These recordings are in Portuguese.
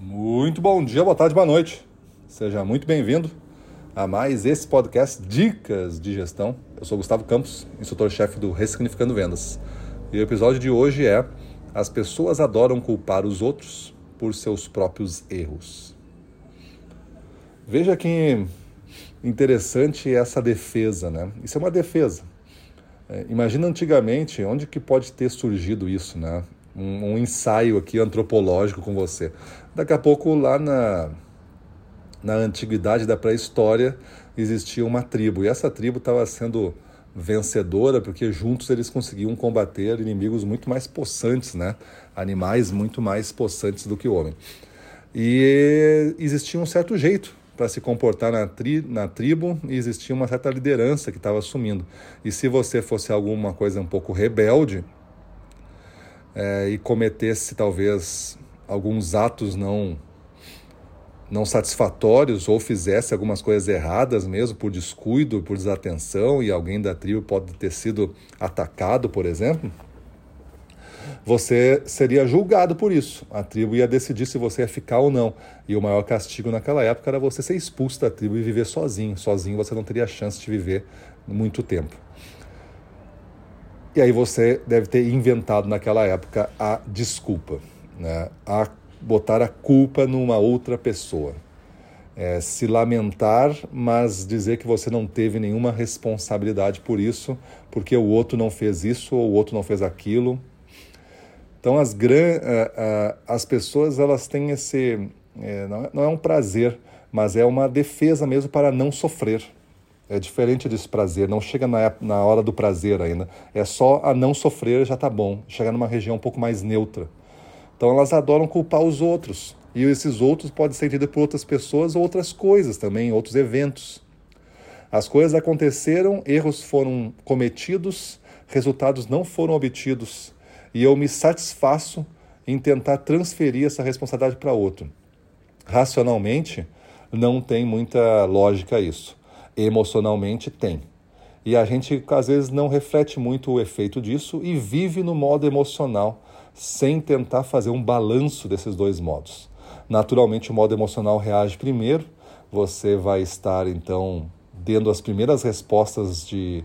Muito bom dia, boa tarde, boa noite. Seja muito bem-vindo a mais esse podcast Dicas de Gestão. Eu sou Gustavo Campos, instrutor-chefe do Ressignificando Vendas. E o episódio de hoje é As pessoas adoram culpar os outros por seus próprios erros. Veja que interessante essa defesa, né? Isso é uma defesa. É, imagina antigamente, onde que pode ter surgido isso, né? Um, um ensaio aqui antropológico com você. Daqui a pouco lá na, na antiguidade da pré-história existia uma tribo e essa tribo estava sendo vencedora porque juntos eles conseguiam combater inimigos muito mais possantes, né? Animais muito mais possantes do que o homem. E existia um certo jeito para se comportar na, tri, na tribo e existia uma certa liderança que estava assumindo. E se você fosse alguma coisa um pouco rebelde é, e cometesse talvez alguns atos não não satisfatórios ou fizesse algumas coisas erradas mesmo por descuido, por desatenção e alguém da tribo pode ter sido atacado, por exemplo, você seria julgado por isso. A tribo ia decidir se você ia ficar ou não. E o maior castigo naquela época era você ser expulso da tribo e viver sozinho. Sozinho você não teria chance de viver muito tempo. E aí você deve ter inventado naquela época a desculpa, né? a botar a culpa numa outra pessoa. É, se lamentar, mas dizer que você não teve nenhuma responsabilidade por isso, porque o outro não fez isso ou o outro não fez aquilo. Então as, gran, as pessoas elas têm esse é, é, não é um prazer, mas é uma defesa mesmo para não sofrer. É diferente desse prazer, não chega na, na hora do prazer ainda. É só a não sofrer já está bom, chegar numa região um pouco mais neutra. Então elas adoram culpar os outros. E esses outros podem ser entendidos por outras pessoas ou outras coisas também, outros eventos. As coisas aconteceram, erros foram cometidos, resultados não foram obtidos. E eu me satisfaço em tentar transferir essa responsabilidade para outro. Racionalmente, não tem muita lógica isso. Emocionalmente, tem. E a gente, às vezes, não reflete muito o efeito disso e vive no modo emocional sem tentar fazer um balanço desses dois modos. Naturalmente, o modo emocional reage primeiro, você vai estar então dando as primeiras respostas de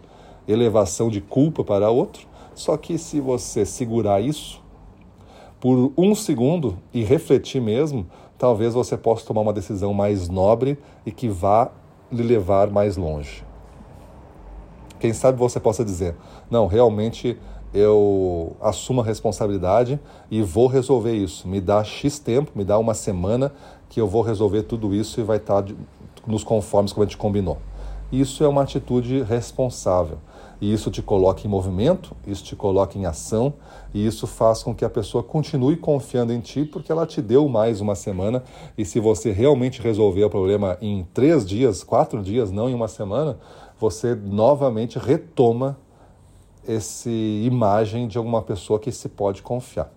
elevação de culpa para outro. Só que se você segurar isso por um segundo e refletir mesmo, talvez você possa tomar uma decisão mais nobre e que vá lhe levar mais longe. Quem sabe você possa dizer: não, realmente eu assumo a responsabilidade e vou resolver isso. Me dá X tempo, me dá uma semana que eu vou resolver tudo isso e vai estar nos conformes como a gente combinou. Isso é uma atitude responsável. E isso te coloca em movimento, isso te coloca em ação, e isso faz com que a pessoa continue confiando em ti, porque ela te deu mais uma semana. E se você realmente resolver o problema em três dias, quatro dias, não em uma semana, você novamente retoma essa imagem de alguma pessoa que se pode confiar.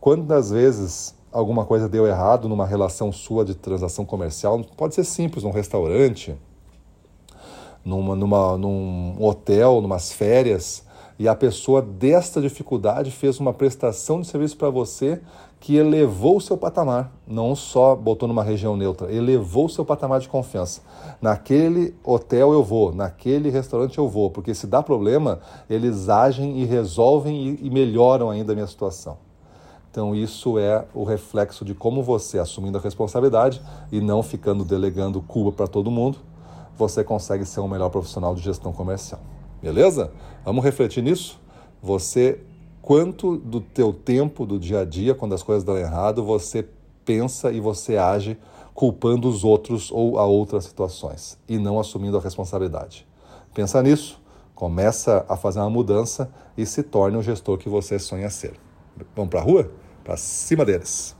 Quantas vezes alguma coisa deu errado numa relação sua de transação comercial, pode ser simples, num restaurante, numa, numa, num hotel, numas férias, e a pessoa desta dificuldade fez uma prestação de serviço para você que elevou o seu patamar, não só botou numa região neutra, elevou o seu patamar de confiança. Naquele hotel eu vou, naquele restaurante eu vou, porque se dá problema, eles agem e resolvem e, e melhoram ainda a minha situação. Então, isso é o reflexo de como você, assumindo a responsabilidade e não ficando delegando culpa para todo mundo, você consegue ser um melhor profissional de gestão comercial. Beleza? Vamos refletir nisso? Você quanto do teu tempo do dia a dia, quando as coisas dão errado, você pensa e você age culpando os outros ou a outras situações e não assumindo a responsabilidade. Pensa nisso, começa a fazer uma mudança e se torne o gestor que você sonha ser. Vamos para a rua? Para cima deles.